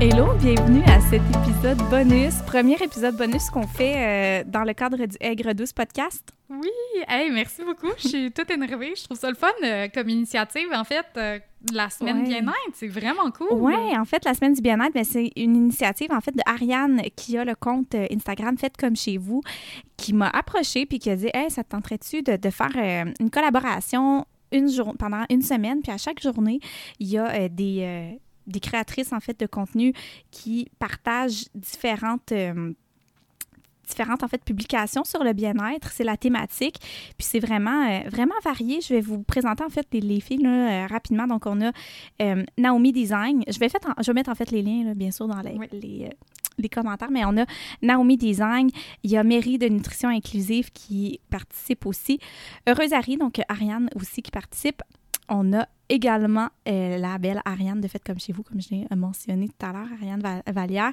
Hello, bienvenue à cet épisode bonus, premier épisode bonus qu'on fait euh, dans le cadre du Aigre Douce podcast. Oui, hey, merci beaucoup. Je suis toute énervée. Je trouve ça le fun euh, comme initiative. En fait, euh, la semaine Ouais. bien-être, c'est vraiment cool. Oui, en fait, la semaine du bien-être, ben, c'est une initiative en fait de Ariane qui a le compte Instagram Faites comme chez vous, qui m'a approché puis qui a dit Hey, ça te tenterait-tu de, de faire une collaboration une jour pendant une semaine, puis à chaque journée, il y a des, des créatrices en fait de contenu qui partagent différentes. euh, différentes en fait publications sur le bien-être, c'est la thématique, puis c'est vraiment euh, vraiment varié. Je vais vous présenter en fait les, les filles là, euh, rapidement. Donc on a euh, Naomi Design. Je vais, fait en- je vais mettre en fait les liens, là, bien sûr, dans les, Oui. les, les commentaires, mais on a Naomi Design. Il y a Mary de Nutrition Inclusive qui participe aussi. Heureuse Harry, donc Ariane aussi qui participe. On a également euh, la belle Ariane de Faites comme chez vous, comme je l'ai euh, mentionné tout à l'heure, Ariane Val- Vallière.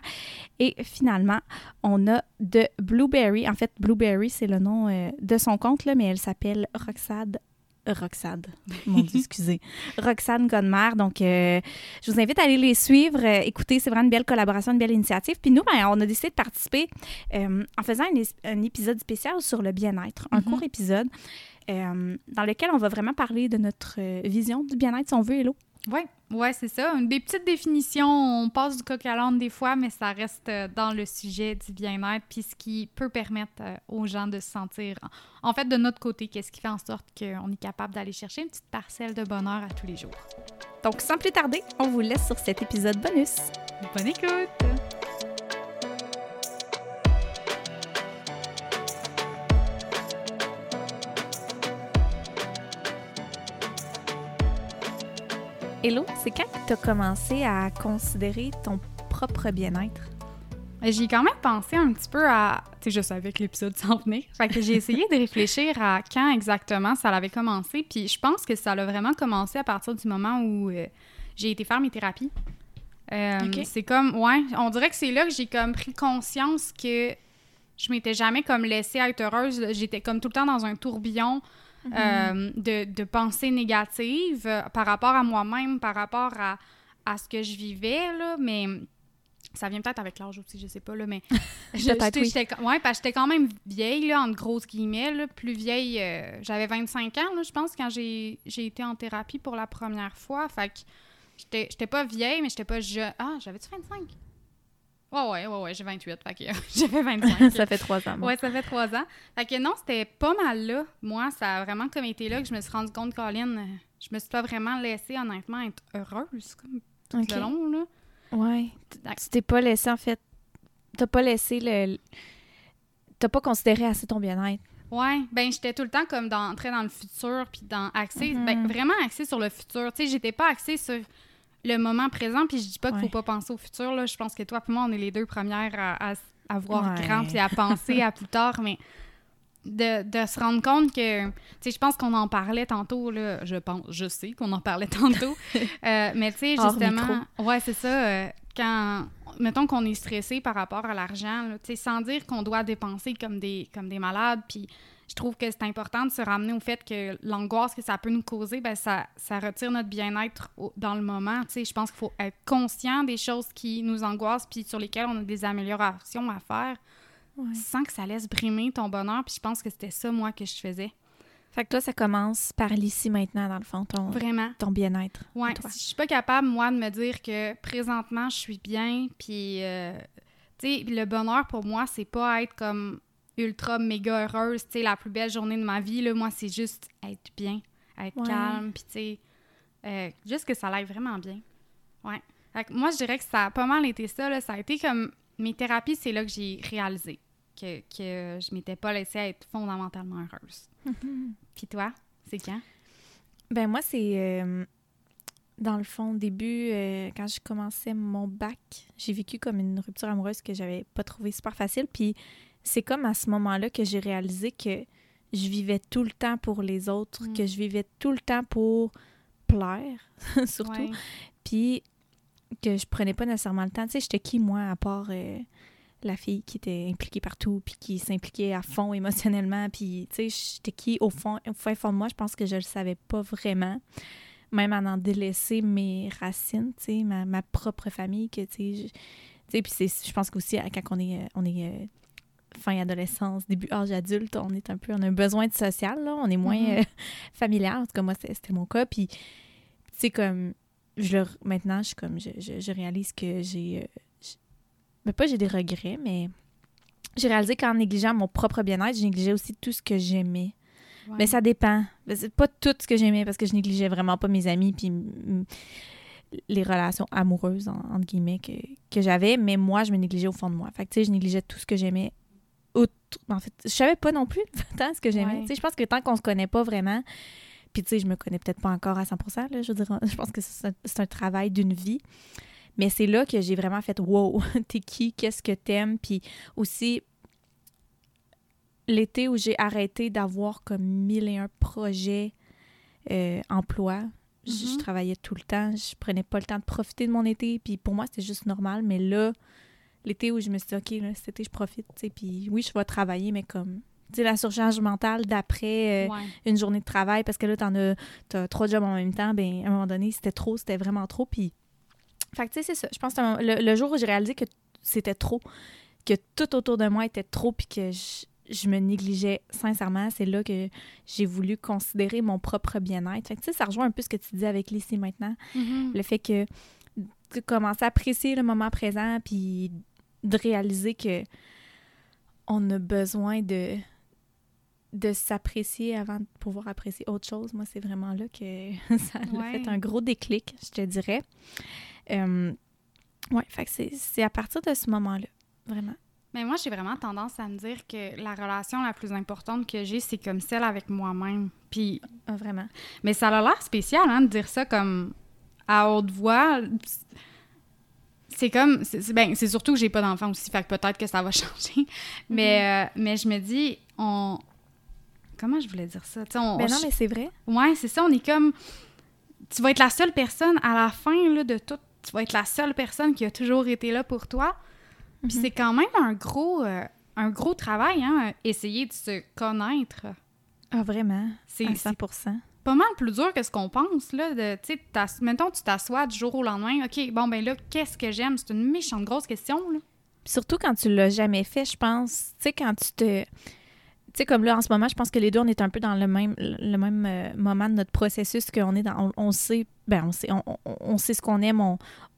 Et finalement, on a de Blueberry. En fait, Blueberry, c'est le nom euh, de son compte, mais elle s'appelle Roxade. Roxade. Mon Dieu, excusez. Roxane Godmer. Donc, euh, je vous invite à aller les suivre. Euh, écoutez, c'est vraiment une belle collaboration, une belle initiative. Puis nous, ben, on a décidé de participer euh, en faisant un, épisode spécial sur le bien-être, un Mhm. court épisode dans lequel on va vraiment parler de notre vision du bien-être, si on veut, Hello. Oui, ouais, c'est ça. Des petites définitions, on passe du coq à l'âne des fois, mais ça reste euh, dans le sujet du bien-être, puis ce qui peut permettre euh, aux gens de se sentir, en fait, de notre côté, qu'est-ce qui fait en sorte qu'on est capable d'aller chercher une petite parcelle de bonheur à tous les jours. Donc, sans plus tarder, on vous laisse sur cet épisode bonus. Bonne écoute! Hello, c'est quand que tu as commencé à considérer ton propre bien-être? Euh, J'y ai quand même pensé un petit peu à. Tu sais, je savais que l'épisode s'en venait. Fait que j'ai essayé de réfléchir à quand exactement ça avait commencé. Puis je pense que ça a vraiment commencé à partir du moment où euh, j'ai été faire mes thérapies. Euh. C'est comme. Ouais, on dirait que c'est là que j'ai comme pris conscience que je m'étais jamais comme laissée être heureuse. J'étais comme tout le temps dans un tourbillon. Euh, de, de pensées négatives euh, par rapport à moi-même, par rapport à, à ce que je vivais, là, mais ça vient peut-être avec l'âge aussi, je sais pas, là, mais Peut-être, oui. ouais, parce que j'étais quand même vieille, là, entre grosses guillemets, là, plus vieille, euh, j'avais 25 ans, là, je pense, quand j'ai été en thérapie pour la première fois, fait que j'étais j'étais pas vieille, mais j'étais pas jeune. Ah, j'avais-tu 25? Ouais, ouais, ouais, ouais, j'ai 28, fait que j'avais 25. ça fait trois ans. bon. Ouais, ça fait trois ans. Fait que non, c'était pas mal là. Moi, ça a vraiment comme été là que je me suis rendu compte, Colin, euh, je me suis pas vraiment laissée, honnêtement, être heureuse, comme tout le long, là. Ouais. Tu t'es pas laissé, en fait. T'as pas laissé le. T'as pas considéré assez ton bien-être. Ouais, ben j'étais tout le temps comme dans, très dans le futur, puis dans axé, Mhm. ben vraiment axé sur le futur. Tu sais, j'étais pas axée sur le moment présent, puis je dis pas qu'il faut pas penser au futur, là. Je pense que toi et moi, on est les deux premières à, à, à voir grand, puis à penser à plus tard, mais de, de se rendre compte que, tu sais, je pense qu'on en parlait tantôt, là, je pense, je sais qu'on en parlait tantôt, Euh, mais tu sais, justement, ouais, c'est ça, euh, quand, mettons qu'on est stressé par rapport à l'argent, tu sais, sans dire qu'on doit dépenser comme des, comme des malades, puis je trouve que c'est important de se ramener au fait que l'angoisse que ça peut nous causer, ben ça, ça retire notre bien-être dans le moment. Tu sais, je pense qu'il faut être conscient des choses qui nous angoissent puis sur lesquelles on a des améliorations à faire Ouais. sans que ça laisse brimer ton bonheur. Puis je pense que c'était ça, moi, que je faisais. Fait que toi, ça commence par l'ici maintenant, dans le fond, ton, Vraiment. ton bien-être. Ouais, toi. si je suis pas capable, moi, de me dire que présentement, je suis bien, puis, euh, tu sais, le bonheur, pour moi, c'est pas être comme ultra méga heureuse, tu sais, la plus belle journée de ma vie, là, moi, c'est juste être bien, être Ouais. calme, puis tu sais, euh, juste que ça aille vraiment bien. Ouais. Fait que moi, je dirais que ça a pas mal été ça. Là. Ça a été comme mes thérapies, c'est là que j'ai réalisé que, que je m'étais pas laissée être fondamentalement heureuse. Puis toi, c'est quand? Ben moi, c'est euh, dans le fond, au début, euh, quand je commençais mon bac, j'ai vécu comme une rupture amoureuse que j'avais pas trouvé super facile. Puis c'est comme à ce moment-là que j'ai réalisé que je vivais tout le temps pour les autres, Mm. que je vivais tout le temps pour plaire, surtout. Ouais. Puis que je prenais pas nécessairement le temps. Tu sais, j'étais qui, moi, à part euh, la fille qui était impliquée partout, puis qui s'impliquait à fond émotionnellement? Puis, tu sais, j'étais qui, au fond, au fin fond de moi, je pense que je le savais pas vraiment. Même en en délaisser mes racines, tu sais, ma, ma propre famille, que, tu sais, je- puis c'est- je pense qu'aussi, quand on est, euh, on est euh, fin adolescence, début âge adulte, on est un peu, on a un besoin de social, là, on est moins euh, familial, en tout cas, moi, c'était mon cas, puis, tu sais, comme, je le, maintenant, je, suis comme, je, je, je réalise que j'ai, j'- ben, pas j'ai des regrets, mais j'ai réalisé qu'en négligeant mon propre bien-être, je négligeais aussi tout ce que j'aimais. Ouais. Mais ça dépend. C'est pas tout ce que j'aimais parce que je négligeais vraiment pas mes amis puis les relations amoureuses, en- entre guillemets, que, que j'avais, mais moi, je me négligeais au fond de moi. Fait que, tu sais, je négligeais tout ce que j'aimais. En fait, je savais pas non plus tant ce que j'aimais. Ouais. Tu sais, je pense que tant qu'on se connaît pas vraiment, puis tu sais, je me connais peut-être pas encore à 100 là, je veux dire, je pense que c'est un, un travail d'une vie. Mais c'est là que j'ai vraiment fait « Wow! T'es qui? Qu'est-ce que t'aimes? » Puis aussi, l'été où j'ai arrêté d'avoir comme mille et un projets euh, emploi, je- je travaillais tout le temps, je prenais pas le temps de profiter de mon été, puis pour moi, c'était juste normal. Mais là, l'été où je me suis dit, OK, là, cet été, je profite, puis oui, je vais travailler, mais comme, tu sais, la surcharge mentale d'après euh, Ouais. une journée de travail, parce que là, t'en as, t'as trois jobs en même temps, ben à un moment donné, c'était trop, c'était vraiment trop, puis... Fait que, tu sais, c'est ça. Je pense que le jour où j'ai réalisé que c'était trop, que tout autour de moi était trop, puis que je, je me négligeais sincèrement, c'est là que j'ai voulu considérer mon propre bien-être. Tu sais, ça rejoint un peu ce que tu dis avec l'ici maintenant. Mhm. Le fait que de commencer à apprécier le moment présent, puis de réaliser que on a besoin de de s'apprécier avant de pouvoir apprécier autre chose. Moi, c'est vraiment là que ça a Ouais. fait un gros déclic, je te dirais. Euh, ouais, fait c'est à partir de ce moment-là, vraiment. Mais moi, j'ai vraiment tendance à me dire que la relation la plus importante que j'ai, c'est comme celle avec moi-même. Puis, Ah, vraiment? mais ça a l'air spécial, hein, de dire ça comme à haute voix. C'est comme, c'est ben, c'est surtout que j'ai pas d'enfant aussi, fait que peut-être que ça va changer. Mais, euh, mais je me dis, on, comment je voulais dire ça? Tu sais, on- Ben non, on- mais c'est vrai. Ouais, c'est ça, on est comme. Tu vas être la seule personne à la fin là, de tout. Tu vas être la seule personne qui a toujours été là pour toi. Puis Mhm. c'est quand même un gros, euh, un gros travail, hein, essayer de se connaître. Ah, vraiment? C'est À c'est 100 pas mal plus dur que ce qu'on pense, là. De, tu sais, t'as- mettons, tu t'assois du jour au lendemain. OK, bon, ben là, qu'est-ce que j'aime? C'est une méchante grosse question, là. Puis Surtout quand tu l'as jamais fait, je pense. Tu sais, quand tu te. Tu sais, comme là, en ce moment, je pense que les deux, on est un peu dans le même, le même euh, moment de notre processus, qu'on est dans. On, on sait. Ben, on sait, on, on- on sait ce qu'on aime. On,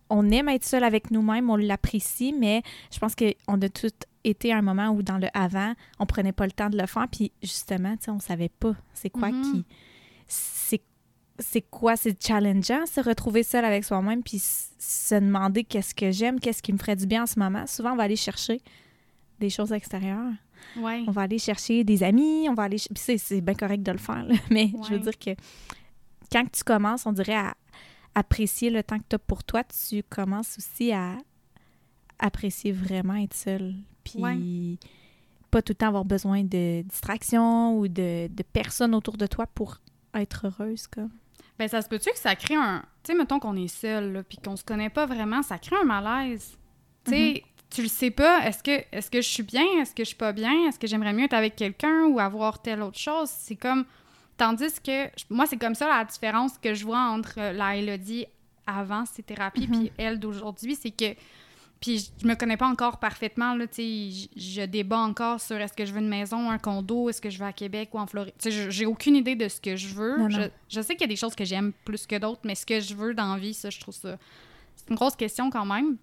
on aime être seul avec nous-mêmes, on l'apprécie, mais je pense qu'on a tous été à un moment où, dans le avant, on prenait pas le temps de le faire. Puis justement, tu sais, on savait pas c'est quoi Mhm. qui. C'est c'est quoi, c'est challengeant, se retrouver seul avec soi-même, puis se demander qu'est-ce que j'aime, qu'est-ce qui me ferait du bien en ce moment. Souvent, on va aller chercher des choses extérieures. Ouais. On va aller chercher des amis, on va aller... Puis c'est, c'est bien correct de le faire, là, mais je veux dire que quand tu commences, on dirait à apprécier le temps que tu as pour toi, tu commences aussi à apprécier vraiment être seul. Puis Ouais. pas tout le temps avoir besoin de distraction ou de, de personnes autour de toi pour être heureuse, comme. Ben, ça se peut-tu que ça crée un. Tu sais, mettons qu'on est seul, puis qu'on se connaît pas vraiment, ça crée un malaise? Tu sais, tu le sais pas. Est-ce que, est que je suis bien? Est-ce que je suis pas bien? Est-ce que j'aimerais mieux être avec quelqu'un ou avoir telle autre chose? C'est comme. Tandis que. Moi, c'est comme ça la différence que je vois entre la Elodie avant ses thérapies Mhm. puis elle d'aujourd'hui, c'est que. Puis je me connais pas encore parfaitement, là, tu je- je débat encore sur est-ce que je veux une maison, un condo, est-ce que je veux à Québec ou en Floride. Tu sais, j'ai aucune idée de ce que je veux. Non, non. Je, je sais qu'il y a des choses que j'aime plus que d'autres, mais ce que je veux dans la vie, ça, je trouve ça... C'est une grosse question quand même.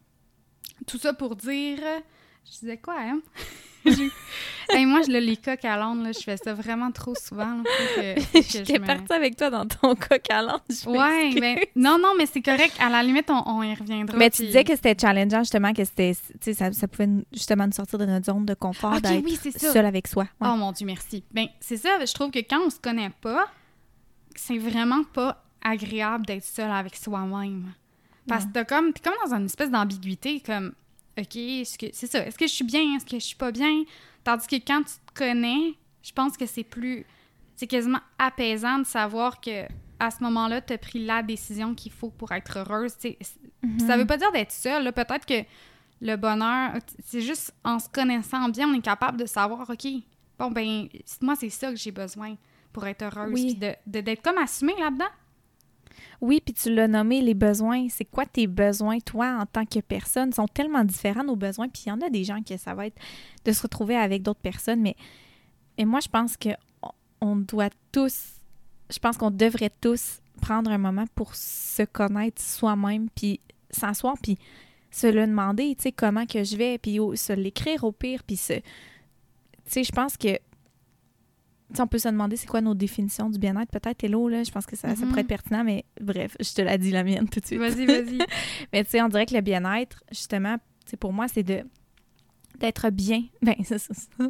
Tout ça pour dire... Je disais quoi, hein? moi, je le les coq à l'âne, là, je fais ça vraiment trop souvent. J'étais partie avec toi dans ton coq à l'âne. Ouais, mais non, non, mais c'est correct. À la limite, on, y reviendra. Mais tu disais que c'était challengeant, justement, que c'était, ça, ça pouvait justement nous sortir de notre zone de confort d'être oui, seul avec soi. Oh mon Dieu, merci. Ben, c'est ça, je trouve que quand on se connaît pas, c'est vraiment pas agréable d'être seul avec soi-même. Parce que t'es comme, es comme dans une espèce d'ambiguïté, comme, OK, c'est ça, est-ce que je suis bien, est-ce que je suis pas bien? Tandis que quand tu te connais, je pense que c'est plus. C'est quasiment apaisant de savoir que à ce moment-là, tu as pris la décision qu'il faut pour être heureuse. Mm Ça veut pas dire d'être seule. Peut-être que le bonheur, c'est juste en se connaissant bien, on est capable de savoir, OK, bon, ben, moi, c'est ça que j'ai besoin pour être heureuse. Oui. d'être de, comme assumée là-dedans. Oui, puis tu l'as nommé, les besoins. C'est quoi tes besoins, toi, en tant que personne? Ils sont tellement différents, nos besoins. Puis il y en a des gens qui ça va être de se retrouver avec d'autres personnes. Mais moi, je pense que on doit tous, je pense qu'on devrait tous prendre un moment pour se connaître soi-même, puis s'asseoir, puis se le demander, tu sais, comment que je vais, puis se l'écrire au pire, puis se... Tu sais, je pense que on peut se demander c'est quoi nos définitions du bien-être. Peut-être, Hello, là, je pense que ça, ça, pourrait être mm-hmm. pertinent, mais bref, je te l'ai dit la mienne tout de suite. Vas-y, vas-y. mais tu sais, on dirait que le bien-être, justement, pour moi, c'est de d'être bien. Ben, c'est ça.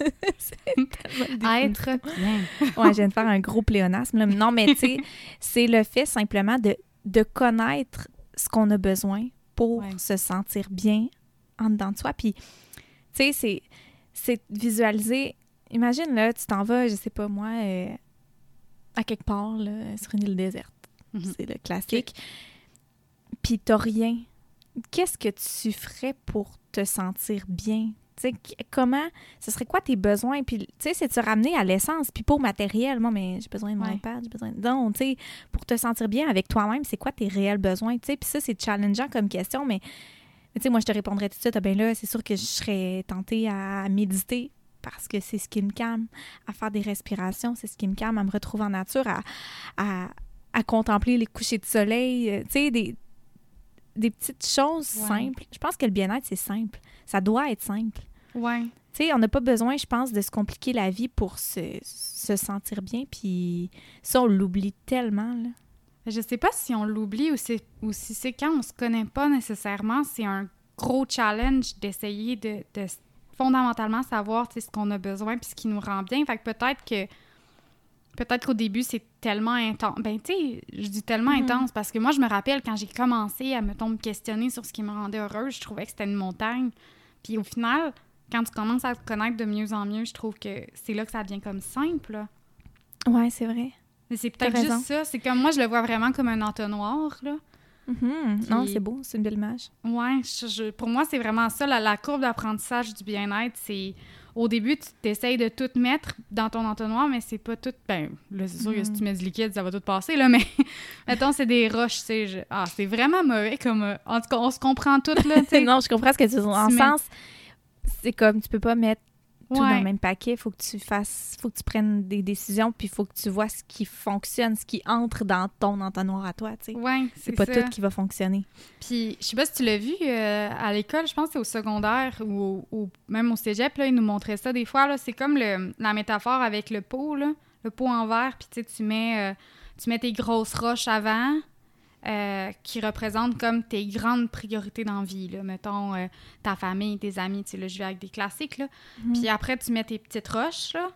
Être bien. ouais, je viens de faire un gros pléonasme. Non, mais tu sais, c'est le fait simplement de, de connaître ce qu'on a besoin pour se sentir bien en dedans de soi. Puis, tu sais, c'est visualiser imagine, là, tu t'en vas, je sais pas moi, euh, à quelque part, là, sur une île déserte. Mhm. C'est le classique. Puis t'as rien. Qu'est-ce que tu ferais pour te sentir bien? sais, comment, ce serait quoi tes besoins? Puis, tu sais, c'est de se ramener à l'essence, puis au matériel. Moi, mais j'ai besoin de mon iPad, j'ai besoin de... Donc, tu sais, pour te sentir bien avec toi-même, c'est quoi tes réels besoins? Tu sais, puis ça, c'est challengeant comme question, mais, tu sais, moi, je te répondrais tout de suite, ah ben là, c'est sûr que je serais tentée à méditer parce que c'est ce qui me calme, à faire des respirations, c'est ce qui me calme, à me retrouver en nature, à, à, contempler les couchers de soleil, euh, tu sais, des, des petites choses simples. Je pense que le bien-être, c'est simple. Ça doit être simple. Ouais. Tu sais, on n'a pas besoin, je pense, de se compliquer la vie pour se, se sentir bien, puis ça, on l'oublie tellement, là. Je sais pas si on l'oublie ou, ou si c'est quand on se connaît pas nécessairement, c'est un gros challenge d'essayer de, de fondamentalement savoir ce qu'on a besoin puis ce qui nous rend bien. Fait que peut-être que peut-être qu'au début, c'est tellement intense. Ben, tu sais, je dis tellement mm-hmm. intense parce que moi, je me rappelle quand j'ai commencé à me, me questionner sur ce qui me rendait heureuse, je trouvais que c'était une montagne. Puis au final, quand tu commences à te connaître de mieux en mieux, je trouve que c'est là que ça devient comme simple. Ouais, c'est vrai. Mais c'est peut-être juste ça. C'est comme moi, je le vois vraiment comme un entonnoir, là. Mhm. Non, c'est beau, c'est une belle image. Oui, pour moi, c'est vraiment ça. La, courbe d'apprentissage du bien-être, c'est au début, tu essayes de tout mettre dans ton entonnoir, mais c'est pas tout. Ben, là, c'est sûr que si tu mhm. mets du liquide, ça va tout passer, là, mais mettons, c'est des roches, tu. Ah, c'est vraiment mauvais comme. Euh, en tout cas, on se comprend toutes, là, non, je comprends ce que tu dis. En sens, c'est comme tu peux pas mettre tout dans le même paquet. Il faut que tu fasses, faut que tu prennes des décisions, puis il faut que tu vois ce qui fonctionne, ce qui entre dans ton entonnoir à toi, tu sais. Ouais, c'est pas tout qui va fonctionner. Puis, je sais pas si tu l'as vu euh, à l'école, je pense que c'est au secondaire ou, même au cégep, là, ils nous montraient ça des fois, là. C'est comme le, la métaphore avec le pot, là. Le pot en verre, puis tu mets, euh, tu mets tes grosses roches avant, euh, qui représentent comme tes grandes priorités dans la vie. Là. Mettons, euh, ta famille, tes amis, tu sais, là, je vais avec des classiques. Là. Mhm. Puis après, tu mets tes petites roches, là.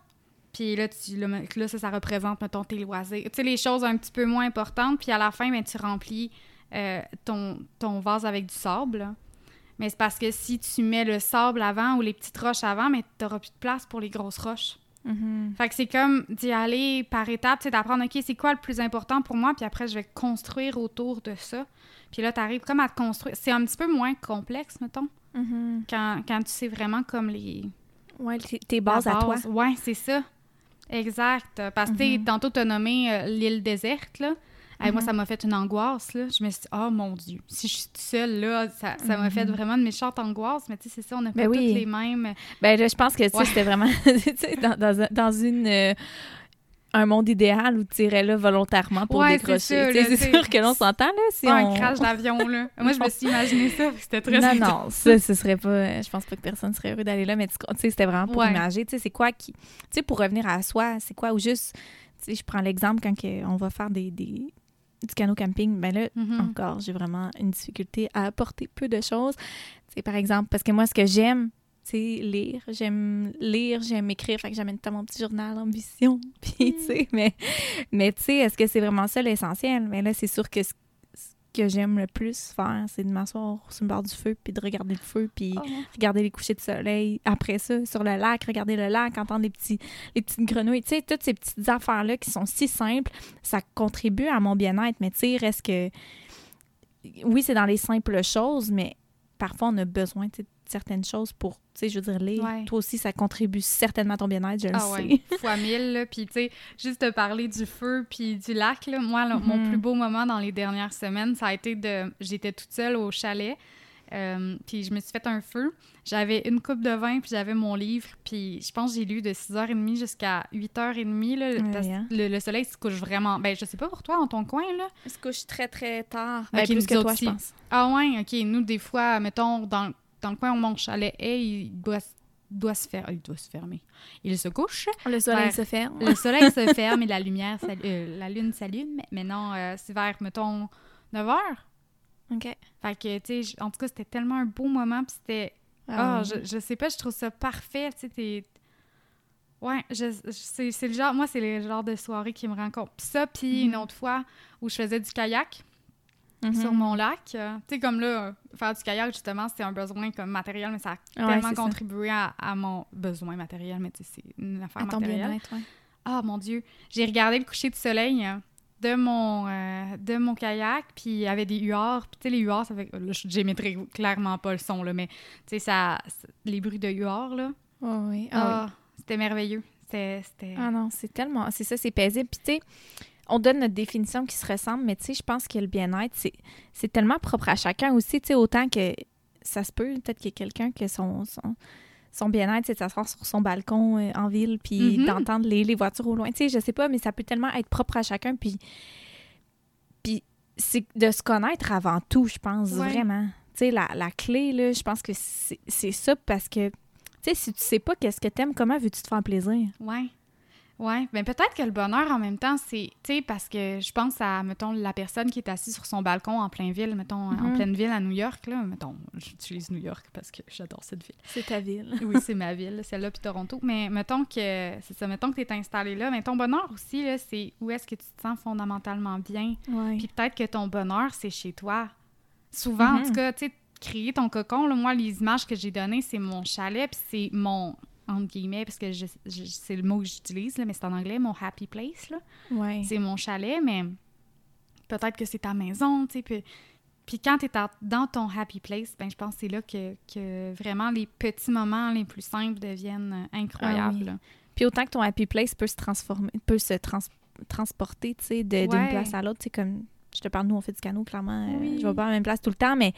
Puis là, tu, là, ça, ça représente, mettons, tes loisirs. Tu sais, les choses un petit peu moins importantes. Puis à la fin, ben, tu remplis euh, ton, ton vase avec du sable. Mais c'est parce que si tu mets le sable avant ou les petites roches avant, mais tu n'auras plus de place pour les grosses roches. Mm-hmm. Fait que c'est comme d'y aller par étapes, c'est d'apprendre, OK, c'est quoi le plus important pour moi, puis après, je vais construire autour de ça. Puis là, tu arrives comme à te construire. C'est un petit peu moins complexe, mettons, mm-hmm. quand, quand, tu sais vraiment comme les... Ouais, tes bases à toi. Ouais, c'est ça. Exact. Parce que, mm-hmm. tantôt, tu as nommé euh, l'île déserte, là. Moi, mhm. ça m'a fait une angoisse, là. Je me suis dit, oh mon Dieu, si je suis seule, là, ça m'a fait mhm. vraiment une méchante angoisse. Mais tu sais, c'est ça, on n'a ben pas toutes les mêmes. Ben, je pense que, tu sais, c'était vraiment, dans, dans, une... Euh, un monde idéal où tu irais là volontairement pour Ouais, décrocher. c'est sûr que l'on s'entend, là, si Pas on... un crash d'avion, là. Moi, je me suis imaginé ça, c'était très Non, non, ça, ce serait pas... Je pense pas que personne serait heureux d'aller là, mais tu sais, c'était vraiment pour Ouais. imaginer, tu sais, c'est quoi qui... Tu sais, pour revenir à soi, c'est quoi, ou juste... Tu sais, je prends l'exemple quand on va faire des... des du canot camping, ben là, Mhm. encore, j'ai vraiment une difficulté à apporter peu de choses. Sais, par exemple, parce que moi, ce que j'aime, c'est lire. J'aime lire, j'aime écrire, fait que j'amène tout mon petit journal ambition. Puis, tu sais, mais, mais tu sais, est-ce que c'est vraiment ça l'essentiel? Mais là, c'est sûr que ce que j'aime le plus faire, c'est de m'asseoir sur le bord du feu, puis de regarder le feu, puis Oh. regarder les couchers de soleil. Après ça, sur le lac, regarder le lac, entendre les, petits, les petites grenouilles. Tu sais, toutes ces petites affaires-là qui sont si simples, ça contribue à mon bien-être. Mais tu sais, reste que. Oui, c'est dans les simples choses, mais parfois, on a besoin tu sais, de certaines choses pour, tu sais, je veux dire, lire. Ouais. Toi aussi, ça contribue certainement à ton bien-être, je le Ah sais. ouais, fois mille, là. Puis, tu sais, juste te parler du feu puis du lac, là. Moi, là, mon Mhm. plus beau moment dans les dernières semaines, ça a été de... J'étais toute seule au chalet, euh, puis je me suis fait un feu. J'avais une coupe de vin, puis j'avais mon livre, puis je pense que j'ai lu de 6h30 jusqu'à 8h30, là, hein. le, le soleil se couche vraiment... Ben, je sais pas pour toi, dans ton coin, là. Il se couche très, très tard. Ben, plus que toi, aussi. je pense. Ah ouais, OK. Nous, des fois, mettons, dans, dans le coin où mon chalet est, il doit, doit se faire... Il doit se fermer. Il se couche, Le soleil Vers- se ferme. le soleil se ferme et la lumière, euh, la lune s'allume. Mais, non, euh, c'est vers, mettons, 9 heures. OK. Fait que, tu sais, en tout cas, c'était tellement un beau moment. Puis c'était. Ah, ouais. je, je sais pas, je trouve ça parfait. Tu sais. Ouais, je, je- c'est c'est le genre. Moi, c'est le genre de soirée qui me rend compte. Puis ça, puis une Mhm. autre fois où je faisais du kayak Mhm. sur mon lac. euh, tu sais, comme là, euh, faire du kayak, justement, c'était un besoin comme matériel, mais ça a ouais, tellement contribué à, à mon besoin matériel. Mais tu sais, c'est une affaire À matérielle. ouais. Ah mon Dieu, j'ai regardé le coucher de soleil euh, de mon euh, de mon kayak, puis il y avait des huards, puis tu sais les huards ça fait là j'émettrai clairement pas le son là, mais tu sais ça les bruits de huards là. Oh, oui. Ah, Ah, oui. c'était merveilleux. C'était c'était Ah non, c'est tellement. C'est ça, c'est paisible. Puis, tu sais, on donne notre définition qui se ressemble, mais tu sais, je pense que le bien-être, c'est, c'est tellement propre à chacun aussi. Tu sais, autant que ça se peut, peut-être qu'il y a quelqu'un que son, son, son bien-être, c'est de s'asseoir sur son balcon euh, en ville, puis Mhm. d'entendre les, les voitures au loin. Tu sais, je sais pas, mais ça peut tellement être propre à chacun. Puis, puis c'est de se connaître avant tout, je pense, Ouais. vraiment. Tu sais, la, la clé, là, je pense que c'est, c'est ça parce que. Tu sais, si tu sais pas qu'est-ce que t'aimes, comment veux-tu te faire plaisir? Ouais. Ouais, mais peut-être que le bonheur en même temps, c'est, tu sais, parce que je pense à, mettons, la personne qui est assise sur son balcon en plein ville, mettons, en Mhm. pleine ville à New York, là, mettons, j'utilise New York parce que j'adore cette ville. C'est ta ville. Oui, c'est ma ville, celle-là, puis Toronto. Mais mettons que, c'est ça, mettons que tu es installé là. Mais ton bonheur aussi, là, c'est où est-ce que tu te sens fondamentalement bien. Ouais. Puis peut-être que ton bonheur, c'est chez toi. Souvent, en Mhm. tout cas, tu sais, créer ton cocon, là, moi, les images que j'ai données, c'est mon chalet, puis c'est mon, entre guillemets, parce que je- je- c'est le mot que j'utilise, là, mais c'est en anglais, mon happy place, là. Ouais. C'est mon chalet, mais peut-être que c'est ta maison, tu sais, puis... Puis quand tu es dans ton happy place, ben je pense que c'est là que, que vraiment les petits moments les plus simples deviennent euh, incroyables. Ah oui. Puis autant que ton happy place peut se transformer, peut se trans- transporter, tu sais, de- d'une Ouais. place à l'autre, tu sais, comme je te parle, nous on fait du canot, clairement, euh, Oui. je vais pas à la même place tout le temps, mais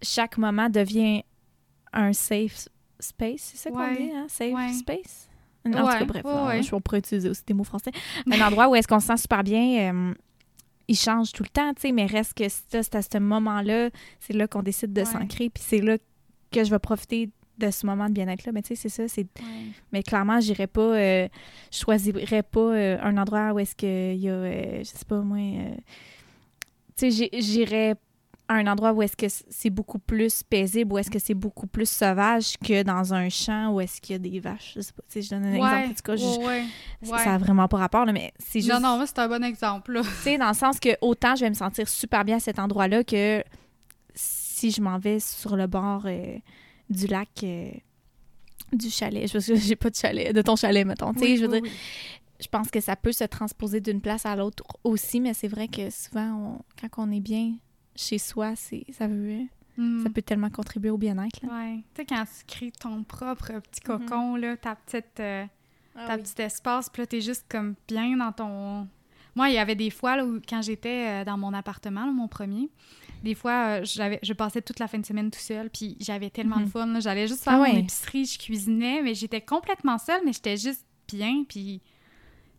chaque moment devient un safe space, c'est ça qu'on Ouais. dit, hein? Safe Ouais. space? En tout cas, bref, ouais. je on pourrait utiliser aussi des mots français. Un endroit où est-ce qu'on se sent super bien, euh, il change tout le temps, tu sais, mais reste que c'est à ce moment-là, c'est là qu'on décide de s'ancrer, puis c'est là que je vais profiter de ce moment de bien-être-là. Mais tu sais, c'est ça, c'est mais clairement, j'irais pas, euh, je choisirais pas euh, un endroit où est-ce qu'il y a, euh, je sais pas moi, tu sais, j'irais à un endroit où est-ce que c'est beaucoup plus paisible, où est-ce que c'est beaucoup plus sauvage que dans un champ où est-ce qu'il y a des vaches? Je sais pas, je donne un exemple. En tout cas, je- ouais, ouais, ça- ouais. ça a vraiment pas rapport, là, mais c'est juste, Non, non, moi, c'est un bon exemple. Tu sais, dans le sens que autant je vais me sentir super bien à cet endroit-là que si je m'en vais sur le bord euh, du lac, euh, du chalet. Je j'ai pas de chalet, de ton chalet, mettons. Tu sais, Oui, je veux oui, dire, oui. je pense que ça peut se transposer d'une place à l'autre aussi, mais c'est vrai que souvent, on- quand on est bien chez soi, c'est ça veut Mm. ça peut tellement contribuer au bien-être. Ouais. Tu sais, quand tu crées ton propre petit Mhm. cocon, là, ta petite, euh, Ah ta petit espace, puis là, t'es juste comme bien dans ton... Moi, il y avait des fois, là, où, quand j'étais euh, dans mon appartement, là, mon premier, des fois, euh, j'avais, je passais toute la fin de semaine tout seul, puis j'avais tellement de fun. là. J'allais juste faire Ah mon ouais. épicerie, je cuisinais, mais j'étais complètement seule, mais j'étais juste bien, puis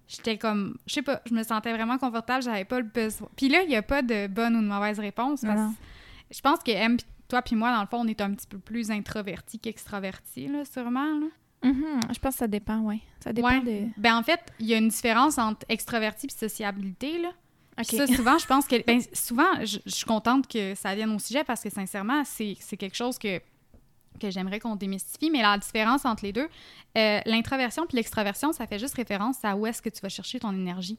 j'étais comme, je sais pas, je me sentais vraiment confortable, j'avais pas le besoin. Puis là, il y a pas de bonne ou de mauvaise réponse parce Non. que je pense que M, toi puis moi, dans le fond, on est un petit peu plus introvertis qu'extravertis, là, sûrement. Là. Mhm, Je pense que ça dépend, oui. Ça dépend Ouais. de. Ben, en fait, il y a une différence entre extraverti et sociabilité, là. Ça, souvent, je pense que. Ben, souvent, je, je suis contente que ça vienne au sujet parce que, sincèrement, c'est quelque chose que, que j'aimerais qu'on démystifie. Mais la différence entre les deux, euh, l'introversion puis l'extraversion, ça fait juste référence à où est-ce que tu vas chercher ton énergie.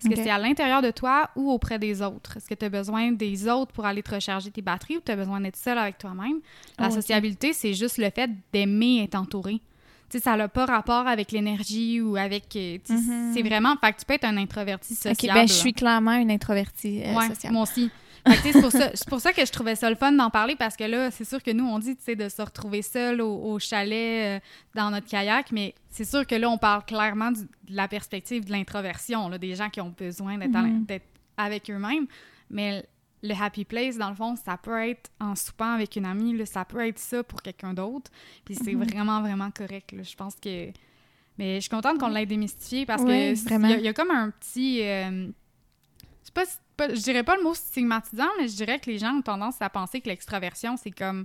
Est-ce Ok. que c'est à l'intérieur de toi ou auprès des autres? Est-ce que tu as besoin des autres pour aller te recharger tes batteries ou tu as besoin d'être seul avec toi-même? La ok. sociabilité, c'est juste le fait d'aimer être entouré. Tu sais, ça n'a pas rapport avec l'énergie ou avec... euh, Mhm. C'est vraiment... Fait que tu peux être un introverti OK, sociable. ben je suis clairement une introvertie euh, Ouais, sociale. moi aussi. Sais, c'est pour, ça- c'est pour ça que je trouvais ça le fun d'en parler parce que là, c'est sûr que nous, on dit sais, de se retrouver seul au, au chalet euh, dans notre kayak, mais c'est sûr que là, on parle clairement du- de la perspective de l'introversion, des gens qui ont besoin d'être Mhm. d'être avec eux-mêmes. Mais le happy place, dans le fond, ça peut être en soupant avec une amie, là, ça peut être ça pour quelqu'un d'autre. Puis c'est Mhm. vraiment, vraiment correct. là. Je pense que. Mais je suis contente qu'on l'ait démystifié parce Ouais, que il y, a- il y a comme un petit. euh, c'est pas, pas- je dirais pas le mot stigmatisant, mais je dirais que les gens ont tendance à penser que l'extraversion, c'est comme.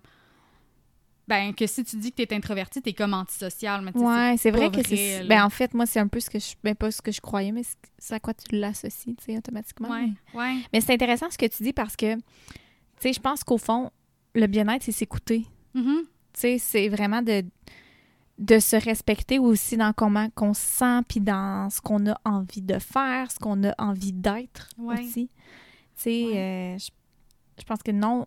Ben, que si tu dis que t'es introverti, t'es comme antisocial. Mais Ouais, c'est vrai que vrai, c'est. Ben, en fait, moi, c'est un peu ce que je. Ben, pas ce que je croyais, mais c'est- à quoi tu l'associes, tu sais, automatiquement. Ouais, ouais. Mais c'est intéressant ce que tu dis parce que, tu sais, je pense qu'au fond, le bien-être, c'est s'écouter. Mhm. Tu sais, c'est vraiment de, de se respecter aussi dans comment qu'on se sent, puis dans ce qu'on a envie de faire, ce qu'on a envie d'être Ouais. aussi. Tu sais, Ouais. euh, je, je pense que non,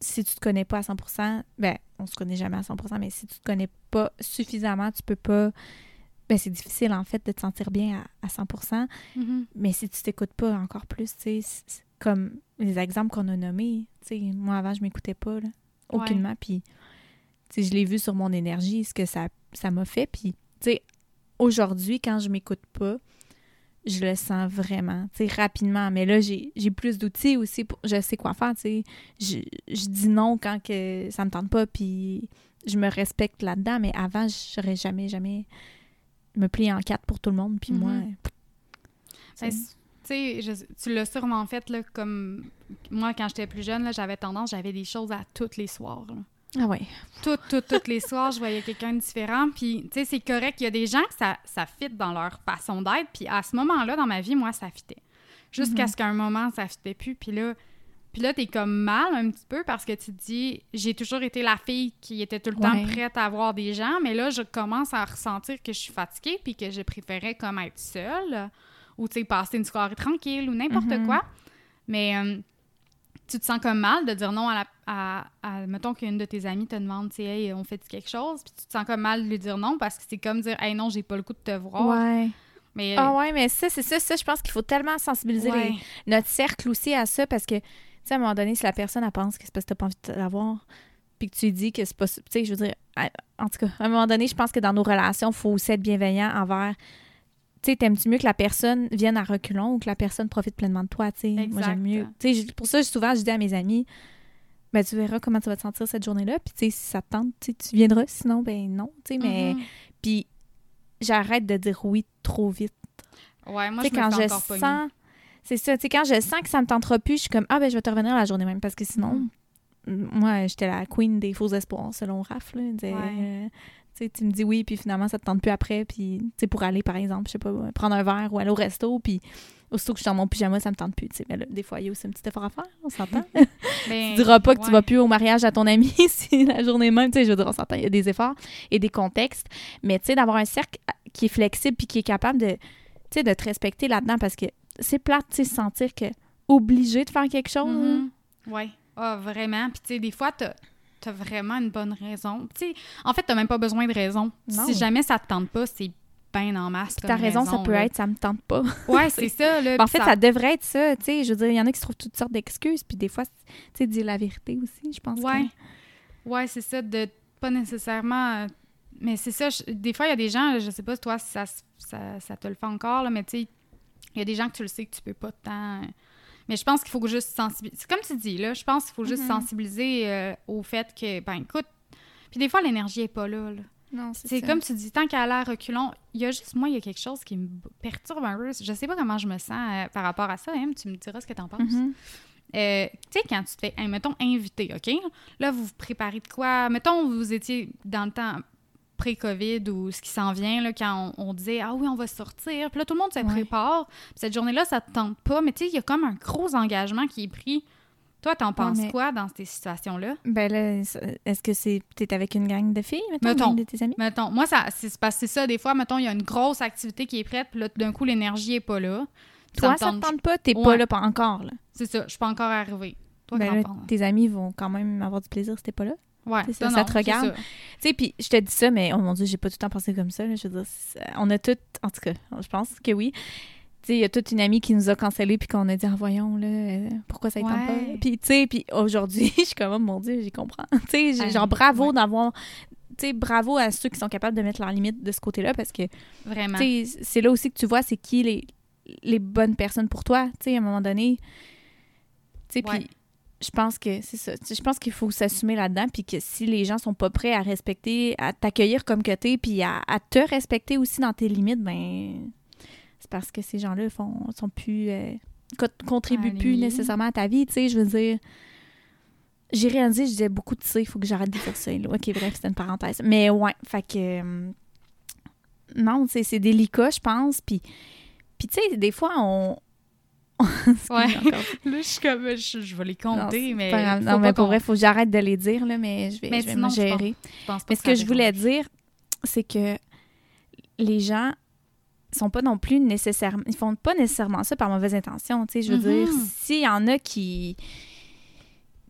si tu te connais pas à 100%, ben, on se connaît jamais à 100%, mais si tu te connais pas suffisamment, tu peux pas... Ben, c'est difficile, en fait, de te sentir bien à, à 100%, Mhm. mais si tu t'écoutes pas encore plus, tu sais, comme les exemples qu'on a nommés, tu sais, moi, avant, je m'écoutais pas, là, aucunement, puis je l'ai vu sur mon énergie, ce que ça ça m'a fait. Puis, tu sais, aujourd'hui, quand je m'écoute pas, je le sens vraiment, tu sais, rapidement. Mais là, j'ai plus d'outils aussi. Pour, je sais quoi faire, tu sais. Je, je dis non quand que ça me tente pas, puis je me respecte là-dedans. Mais avant, j'aurais jamais, jamais me plié en quatre pour tout le monde. Puis moi, Ben, c- tu sais, je- tu l'as sûrement fait, là, comme moi, quand j'étais plus jeune, j'avais tendance, j'avais des choses à tous les soirs. là. Ah ouais. Toutes, les soirs, je voyais quelqu'un de différent. Puis, tu sais, c'est correct. Il y a des gens que ça, ça fit dans leur façon d'être. Puis, à ce moment-là, dans ma vie, moi, ça fitait. Jusqu'à Mhm. ce qu'à un moment, ça fitait plus. Puis là, puis là, t'es comme mal un petit peu parce que tu te dis, j'ai toujours été la fille qui était tout le temps prête à voir des gens. Mais là, je commence à ressentir que je suis fatiguée puis que je préférais comme être seule ou, tu sais, passer une soirée tranquille ou n'importe Mhm. quoi. Mais euh, tu te sens comme mal de dire non à la. À, à- mettons qu'une de tes amies te demande, tu sais, hey, on fait quelque chose, puis tu te sens comme mal de lui dire non parce que c'est comme dire, hey, non, j'ai pas le goût de te voir. Ouais. Mais. Ah ouais, mais ça, c'est ça, ça, je pense qu'il faut tellement sensibiliser les- notre cercle aussi à ça parce que, tu sais, à un moment donné, si la personne, elle pense que c'est parce que t'as pas envie de l'avoir, puis que tu lui dis que c'est pas. Tu sais, je veux dire, en tout cas, à un moment donné, je pense que dans nos relations, il faut aussi être bienveillant envers. Tu sais, t'aimes-tu mieux que la personne vienne à reculons ou que la personne profite pleinement de toi, tu sais? Moi, j'aime mieux. Tu sais, je- pour ça, souvent, je dis à mes amis, ben, tu verras comment tu vas te sentir cette journée-là, puis tu sais, si ça te tente, tu viendras, sinon, ben non, tu sais, mais. Mhm. Puis j'arrête de dire oui trop vite. Ouais, moi, je me quand fais je encore sens. C'est ça, tu sais, quand je sens que ça me tentera plus, je suis comme, ah, ben, je vais te revenir la journée même, parce que sinon, Mhm. moi, j'étais la queen des faux espoirs, selon Raph, là. Ouais. euh, tu me dis oui, puis finalement, ça te tente plus après, puis, tu sais, pour aller, par exemple, je sais pas, prendre un verre ou aller au resto, puis aussitôt que je suis dans mon pyjama, ça me tente plus. Mais là, des fois, il y a aussi un petit effort à faire, on s'entend. Ben, tu diras pas que tu vas plus au mariage à ton ami si la journée même, tu sais, je veux dire, on s'entend, il y a des efforts et des contextes, mais tu sais, d'avoir un cercle qui est flexible puis qui est capable de, de te respecter là-dedans parce que c'est plate, tu sais, se sentir que obligé de faire quelque chose. là. Mhm. Ouais. Ah, vraiment. Puis, tu sais, des fois, t'as as vraiment une bonne raison. En fait, t'as même pas besoin de raison. Non. Si jamais ça te tente pas, c'est bien en masse. Puis ta raison, ça peut là. être, ça me tente pas. Ouais, c'est ça. Là, en fait, ça... devrait être ça, tu sais, je veux dire, il y en a qui se trouvent toutes sortes d'excuses, puis des fois, tu sais, dire la vérité aussi, je pense Ouais. que... Ouais, c'est ça, de pas nécessairement. euh, Mais c'est ça, je- des fois, il y a des gens, je sais pas si toi, si ça, ça, ça te le fait encore, là, mais tu sais, il y a des gens que tu le sais que tu peux pas tant. Mais je pense qu'il faut juste sensibiliser. C'est comme tu dis, là, je pense qu'il faut juste Mhm. sensibiliser euh, au fait que, ben écoute, puis des fois, l'énergie est pas là. là. Non, c'est comme tu dis, tant qu'à l'air reculons, il y a juste moi, il y a quelque chose qui me perturbe un peu. Je sais pas comment je me sens euh, par rapport à ça, hein, tu me diras ce que t'en penses. Mhm. Euh, tu sais, quand tu te fais, mettons, invité, OK? Là, vous vous préparez de quoi? Mettons, vous étiez dans le temps pré-COVID ou ce qui s'en vient, là, quand on, on disait, ah oui, on va sortir. Puis là, tout le monde se prépare. Cette journée-là, ça te tente pas. Mais tu sais, il y a comme un gros engagement qui est pris. Toi, t'en penses mais- quoi dans ces situations-là? Ben là, est-ce que c'est t'es avec une gang de filles, mettons, Mettons. de tes amis? Mettons, moi, ça, c'est parce que c'est ça, des fois, mettons, il y a une grosse activité qui est prête, puis là, d'un coup, l'énergie est pas là. Toi, me ça te tente- tente pas, t'es Ouais. pas là pas encore, là? C'est ça, je suis pas encore arrivée. Toi, Ben là, tes amis vont quand même avoir du plaisir si t'es pas là? Ouais, ça, non, ça te regarde. Tu sais, puis je te dis ça, mais oh mon Dieu, j'ai pas tout le temps pensé comme ça. là. Je veux dire, on a tout, en tout cas, je pense que oui. Tu sais, il y a toute une amie qui nous a cancellé puis qu'on a dit, ah, voyons, là, euh, pourquoi ça ne Ouais. pas? Puis, tu sais, puis aujourd'hui, je suis comme, oh mon Dieu, j'y comprends. tu sais, genre, bravo ouais. d'avoir. Tu sais, bravo à ceux qui sont capables de mettre leurs limites de ce côté-là parce que, Vraiment. tu sais, c'est là aussi que tu vois c'est qui les, les bonnes personnes pour toi. Tu sais, à un moment donné. Tu sais, puis je pense que c'est ça. Sais, Je pense qu'il faut s'assumer là-dedans, puis que si les gens sont pas prêts à respecter, à t'accueillir comme que t'es, puis à, à te respecter aussi dans tes limites, ben c'est parce que ces gens-là font sont plus euh, co- contribuent plus nécessairement à ta vie. Tu sais, je veux dire. J'ai réalisé, je disais beaucoup de ça, il faut que j'arrête de dire ça. là. Ok, bref, c'était une parenthèse. Mais ouais, fait que. euh, non, sais, c'est délicat, je pense. Puis, puis tu sais, des fois, on. Ouais. Là, je suis comme, je, je vais les compter, mais. pas grave. Non, mais pour vrai, faut que j'arrête de les dire, là, mais je vais, Mais je vais sinon, me je gérer. je pense pas Mais ce que je voulais dire, c'est que les gens sont pas non plus nécessairement... Ils font pas nécessairement ça par mauvaise intention, tu sais. Je veux dire, s'il y en a qui...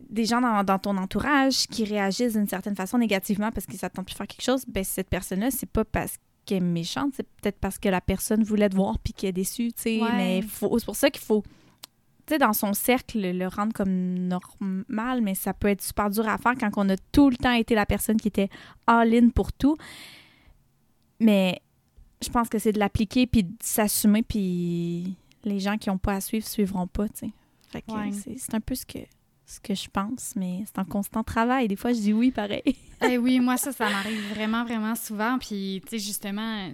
Des gens dans, dans ton entourage qui réagissent d'une certaine façon négativement parce qu'ils s'attendent plus faire quelque chose, ben cette personne-là, c'est pas parce qu'elle est méchante, c'est peut-être parce que la personne voulait te voir puis qu'elle est déçue, tu sais. Ouais. Mais faut- c'est pour ça qu'il faut tu sais, dans son cercle, le rendre comme normal, mais ça peut être super dur à faire quand on a tout le temps été la personne qui était all-in pour tout. Mais je pense que c'est de l'appliquer puis de s'assumer, puis les gens qui n'ont pas à suivre suivront pas, tu sais. Fait que Ouais. c'est, c'est un peu ce que, ce que je pense, mais c'est un constant travail. Des fois, je dis oui, pareil. Eh oui, moi, ça, ça m'arrive vraiment, vraiment souvent. Puis, tu sais, justement,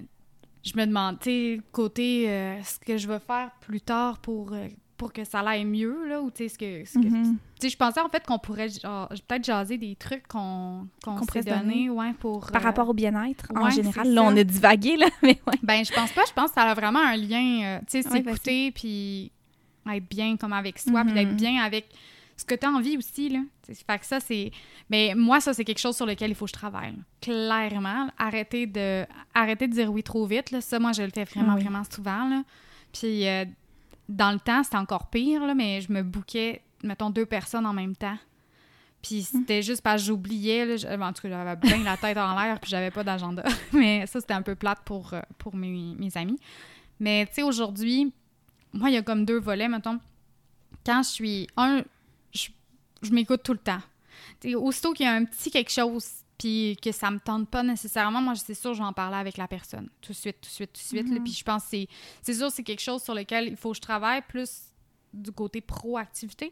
je me demande, tu sais, côté euh, ce que je vais faire plus tard pour, euh, pour que ça aille mieux, là, ou tu sais, ce que. Mhm. Tu sais, je pensais en fait qu'on pourrait genre, peut-être jaser des trucs qu'on Qu'on s'est pourrait donner. ouais, pour. Par euh, rapport au bien-être, en ouais, général. Là, on a divagué, là, mais ouais. Ben, je pense pas. Je pense que ça a vraiment un lien, tu sais, Ouais, s'écouter, puis être bien comme avec soi, puis Mhm. d'être bien avec ce que tu as envie aussi, là. Fait que ça, c'est... Mais moi, ça, c'est quelque chose sur lequel il faut que je travaille, là. Clairement. Arrêter de... Arrêter de dire oui trop vite, là. Ça, moi, je le fais vraiment, Ah oui. vraiment souvent, là. Puis euh, dans le temps, c'était encore pire, là, mais je me bouquais, mettons, deux personnes en même temps. Puis c'était juste parce que j'oubliais, en tout cas, j'avais bien la tête en l'air, puis j'avais pas d'agenda. Mais ça, c'était un peu plate pour, euh, pour mes, mes amis. Mais tu sais, aujourd'hui, moi, il y a comme deux volets, mettons. Quand je suis. Un, je, m'écoute tout le temps. Tu sais, aussitôt qu'il y a un petit quelque chose, puis que ça me tente pas nécessairement, moi, c'est sûr, je vais en parler avec la personne. Tout de suite, tout de suite, tout de suite. Mhm. Puis je pense que c'est- c'est sûr, c'est quelque chose sur lequel il faut que je travaille plus du côté proactivité.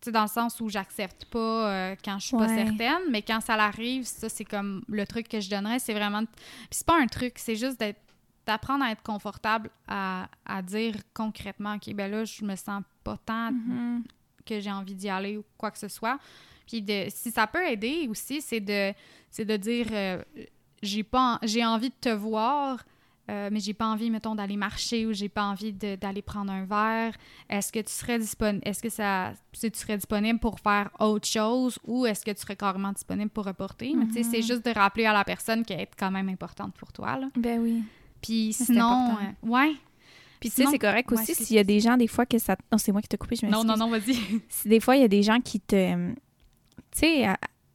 Tu sais, dans le sens où j'accepte pas euh, quand je suis pas certaine, mais quand ça l'arrive, ça, c'est comme le truc que je donnerais, c'est vraiment. Puis c'est pas un truc, c'est juste d'être d'apprendre à être confortable à, à dire concrètement, OK, ben là, je me sens pas tant Mhm. Que j'ai envie d'y aller ou quoi que ce soit. Puis de, si ça peut aider aussi, c'est de, c'est de dire euh, j'ai pas j'ai envie de te voir, euh, mais j'ai pas envie, mettons, d'aller marcher ou j'ai pas envie d'aller prendre un verre. Est-ce que tu serais disponible est-ce que ça tu serais disponible pour faire autre chose ou est-ce que tu serais carrément disponible pour reporter? Mais tu sais, c'est Mhm. juste de rappeler à la personne qu'elle est quand même importante pour toi. Là. Ben oui. Puis sinon, euh, ouais. Puis tu sais, c'est correct Ouais, aussi s'il y a des gens, des fois, que ça... Non, c'est moi qui t'ai coupé, je Non, m'excuse. non, non, vas-y. Si des fois, il y a des gens qui te... Tu sais,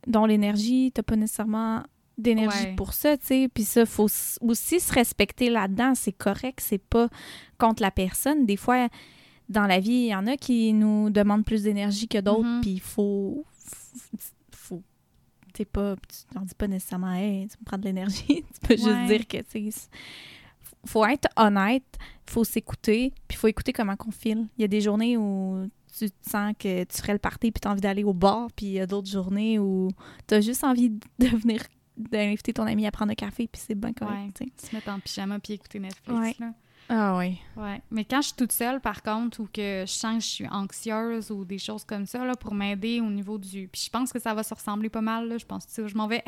dont l'énergie, t'as pas nécessairement d'énergie Ouais. pour ça, tu sais. Puis ça, faut aussi se respecter là-dedans. C'est correct, c'est pas contre la personne. Des fois, dans la vie, il y en a qui nous demandent plus d'énergie que d'autres, Mhm. puis il faut... faut pas, tu leur dis pas nécessairement, hey, tu me prends de l'énergie. tu peux juste dire que, tu sais, faut être honnête, faut s'écouter, puis faut écouter comment qu'on file. Il y a des journées où tu sens que tu ferais le party puis tu as envie d'aller au bar, puis il y a d'autres journées où tu as juste envie de venir d'inviter ton ami à prendre un café, puis c'est bien correct. Ouais. tu sais. Se mettre en pyjama puis écouter Netflix. Ouais. Là. Ah oui. Ouais. Mais quand je suis toute seule, par contre, ou que je sens que je suis anxieuse ou des choses comme ça, là, pour m'aider au niveau du. Puis je pense que ça va se ressembler pas mal, là. Je pense que tu sais où je m'en vais.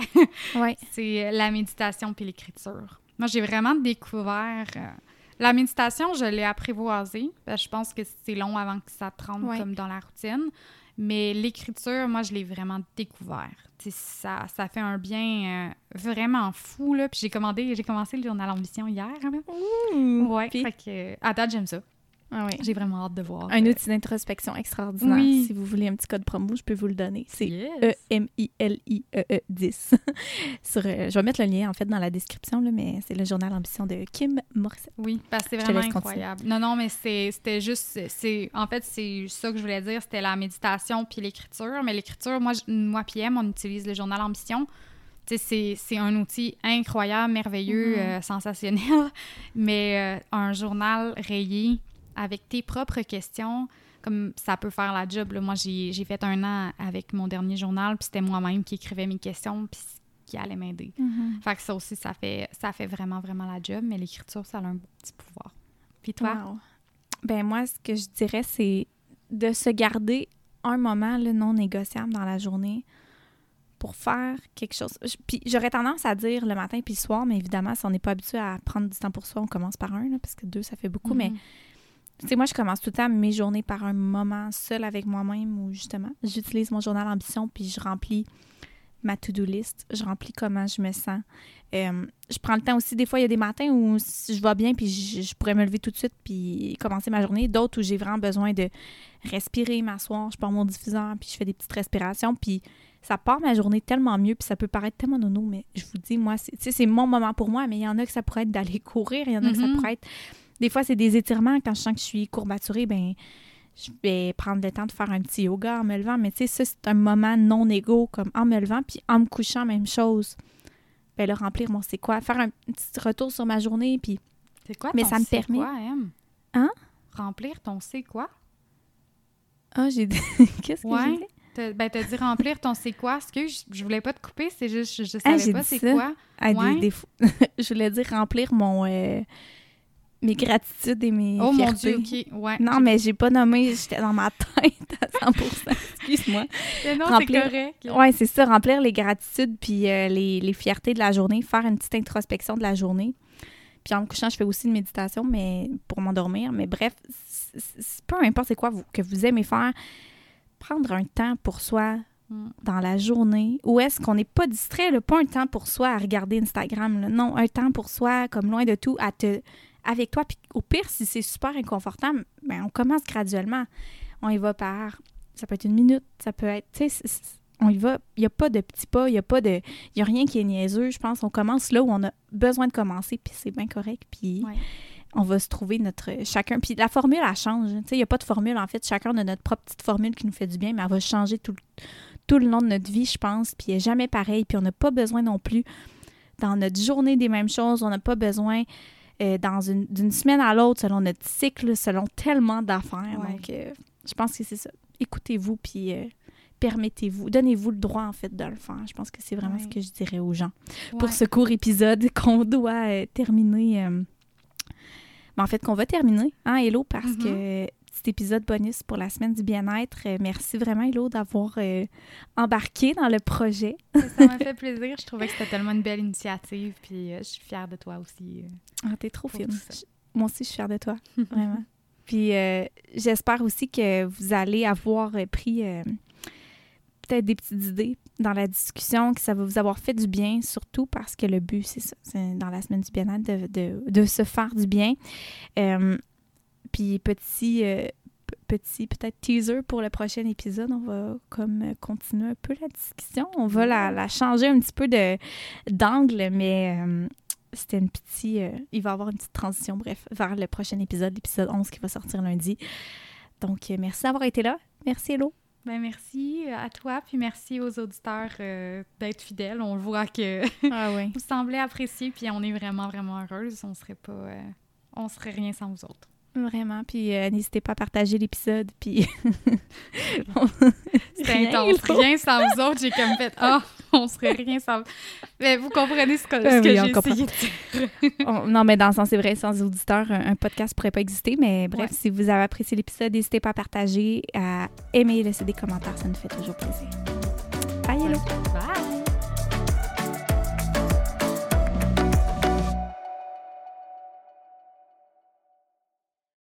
Ouais. c'est la méditation puis l'écriture. Moi, j'ai vraiment découvert. euh, La méditation, je l'ai apprivoisée. je pense que c'est long avant que ça te rentre Ouais. comme dans la routine. Mais l'écriture, moi, je l'ai vraiment découvert. Ça, ça fait un bien euh, vraiment fou. Là. Puis j'ai commandé, j'ai commencé le journal Ambition hier. Ouais. Fait que, à date, j'aime ça. Ah oui. J'ai vraiment hâte de voir. Un euh, outil d'introspection extraordinaire. Oui. Si vous voulez un petit code promo, je peux vous le donner. C'est yes. E-M-I-L-I-E-E 10. Sur, euh, je vais mettre le lien, en fait, dans la description, là, mais c'est le journal Ambition de Kim Morissette. Oui, parce que c'est vraiment continuer. incroyable. Non, non, mais c'était juste, c'est, en fait, c'est ça que je voulais dire, c'était la méditation puis l'écriture. Mais l'écriture, moi, je- moi Em, on utilise le journal Ambition. C'est, un outil incroyable, merveilleux, Mhm. euh, sensationnel, mais euh, un journal rayé avec tes propres questions, comme ça peut faire la job. là. Moi, j'ai, fait un an avec mon dernier journal, puis c'était moi-même qui écrivais mes questions, puis qui allait m'aider. Fait que ça aussi, ça fait, ça fait vraiment, vraiment la job, mais l'écriture, ça a un petit pouvoir. Puis toi? Wow. Ben moi, ce que je dirais, c'est de se garder un moment là, non négociable dans la journée pour faire quelque chose. Je- Puis j'aurais tendance à dire le matin puis le soir, mais évidemment, si on n'est pas habitué à prendre du temps pour soi, on commence par un, là, parce que deux, ça fait beaucoup. Mais Mhm. Tu sais, moi, je commence tout le temps mes journées par un moment seul avec moi-même où justement, j'utilise mon journal ambition puis je remplis ma to-do list. Je remplis comment je me sens. Euh, je prends le temps aussi. Des fois, il y a des matins où je vais bien puis je, je pourrais me lever tout de suite puis commencer ma journée. D'autres où j'ai vraiment besoin de respirer, m'asseoir. Je prends mon diffuseur puis je fais des petites respirations. Puis ça part ma journée tellement mieux. Puis ça peut paraître tellement nono, mais je vous dis, moi, c'est tu sais, c'est mon moment pour moi. Mais il y en a que ça pourrait être d'aller courir. Il y en a que ça Mhm. pourrait être... Des fois, c'est des étirements. Quand je sens que je suis courbaturée, ben je vais prendre le temps de faire un petit yoga en me levant. Mais tu sais, ça, c'est un moment non égaux, comme en me levant, puis en me couchant, même chose. Ben là, remplir mon c'est quoi, faire un petit retour sur ma journée, puis C'est quoi Mais ton ça me permet- quoi? Hein? Remplir ton c'est quoi? ah, j'ai dit... Qu'est-ce que Ouais. j'ai dit? Ben, t'as dit remplir ton c'est quoi? Excuse, je, je voulais pas te couper, c'est juste, je, je Ah, savais pas c'est quoi. Ah, Ouais. des fois- je voulais dire remplir mon... euh, mes gratitudes et mes Oh mon fiertés. Dieu, ok, ouais. Non, mais j'ai pas nommé, j'étais dans ma tête à 100% Excuse-moi. Mais non, c'est correct. Ouais, c'est ça, remplir les gratitudes puis euh, les, les fiertés de la journée, faire une petite introspection de la journée. Puis en me couchant, je fais aussi une méditation mais pour m'endormir. Mais bref, peu importe c'est quoi vous, que vous aimez faire, prendre un temps pour soi Mm. dans la journée. Ou est-ce qu'on n'est pas distrait, là, pas un temps pour soi à regarder Instagram. là. Non, un temps pour soi, comme loin de tout, à te avec toi. Puis au pire, si c'est super inconfortable, ben, on commence graduellement. On y va par... Ça peut être une minute, ça peut être... Tu sais, on y va. Il n'y a pas de petits pas, il n'y a pas de... Il a rien qui est niaiseux, je pense. On commence là où on a besoin de commencer, puis c'est bien correct. Puis Ouais. on va se trouver notre... Chacun... Puis la formule, elle change. Tu sais, il n'y a pas de formule, en fait. Chacun a notre propre petite formule qui nous fait du bien, mais elle va changer tout, le- tout le long de notre vie, je pense. Puis elle n'est jamais pareille. Puis on n'a pas besoin non plus, dans notre journée, des mêmes choses. On n'a pas besoin euh, dans une, d'une semaine à l'autre, selon notre cycle, selon tellement d'affaires. Ouais. Donc, euh, je pense que c'est ça. Écoutez-vous, puis euh, permettez-vous, donnez-vous le droit, en fait, de le faire. Je pense que c'est vraiment Ouais. ce que je dirais aux gens Ouais. pour ce court épisode qu'on doit terminer. euh, ben, en fait, qu'on va terminer, hein, Hello, parce Mhm. que épisode bonus pour la semaine du bien-être. euh, merci vraiment, Hello, d'avoir euh, embarqué dans le projet. Ça m'a fait plaisir. Je trouvais que c'était tellement une belle initiative. Puis euh, je suis fière de toi aussi. Ah, t'es trop fine. Moi aussi, je suis fière de toi, vraiment. Puis j'espère aussi que vous allez avoir pris peut-être des petites idées dans la discussion, que ça va vous avoir fait du bien, surtout parce que le but, c'est ça, c'est dans la semaine du bien-être, de, de- de se faire du bien. Euh, puis petit, euh, petit peut-être teaser pour le prochain épisode, on va comme euh, continuer un peu la discussion. On va la, la changer un petit peu de d'angle, mais euh, c'était une petite... euh, il va y avoir une petite transition, bref, vers le prochain épisode, l'épisode 11 qui va sortir lundi. Donc, euh, merci d'avoir été là. Merci, Hello. Ben merci à toi, puis merci aux auditeurs euh, d'être fidèles. On voit que Ah oui. vous semblez apprécier, puis on est vraiment, vraiment heureuse. On serait pas... euh, on serait rien sans vous autres. Vraiment. Puis euh, n'hésitez pas à partager l'épisode. Puis. C'était Rien, intense. Rien sans vous autres, j'ai comme fait « Ah! on serait rien sans. Mais vous comprenez ce que, Euh, ce que oui, j'ai essayé de dire. On- non, mais dans le sens, c'est vrai, sans auditeurs, un, un podcast pourrait pas exister. Mais bref, Ouais. si vous avez apprécié l'épisode, n'hésitez pas à partager, à aimer, laisser des commentaires, ça nous fait toujours plaisir. Bye, hello! Bye!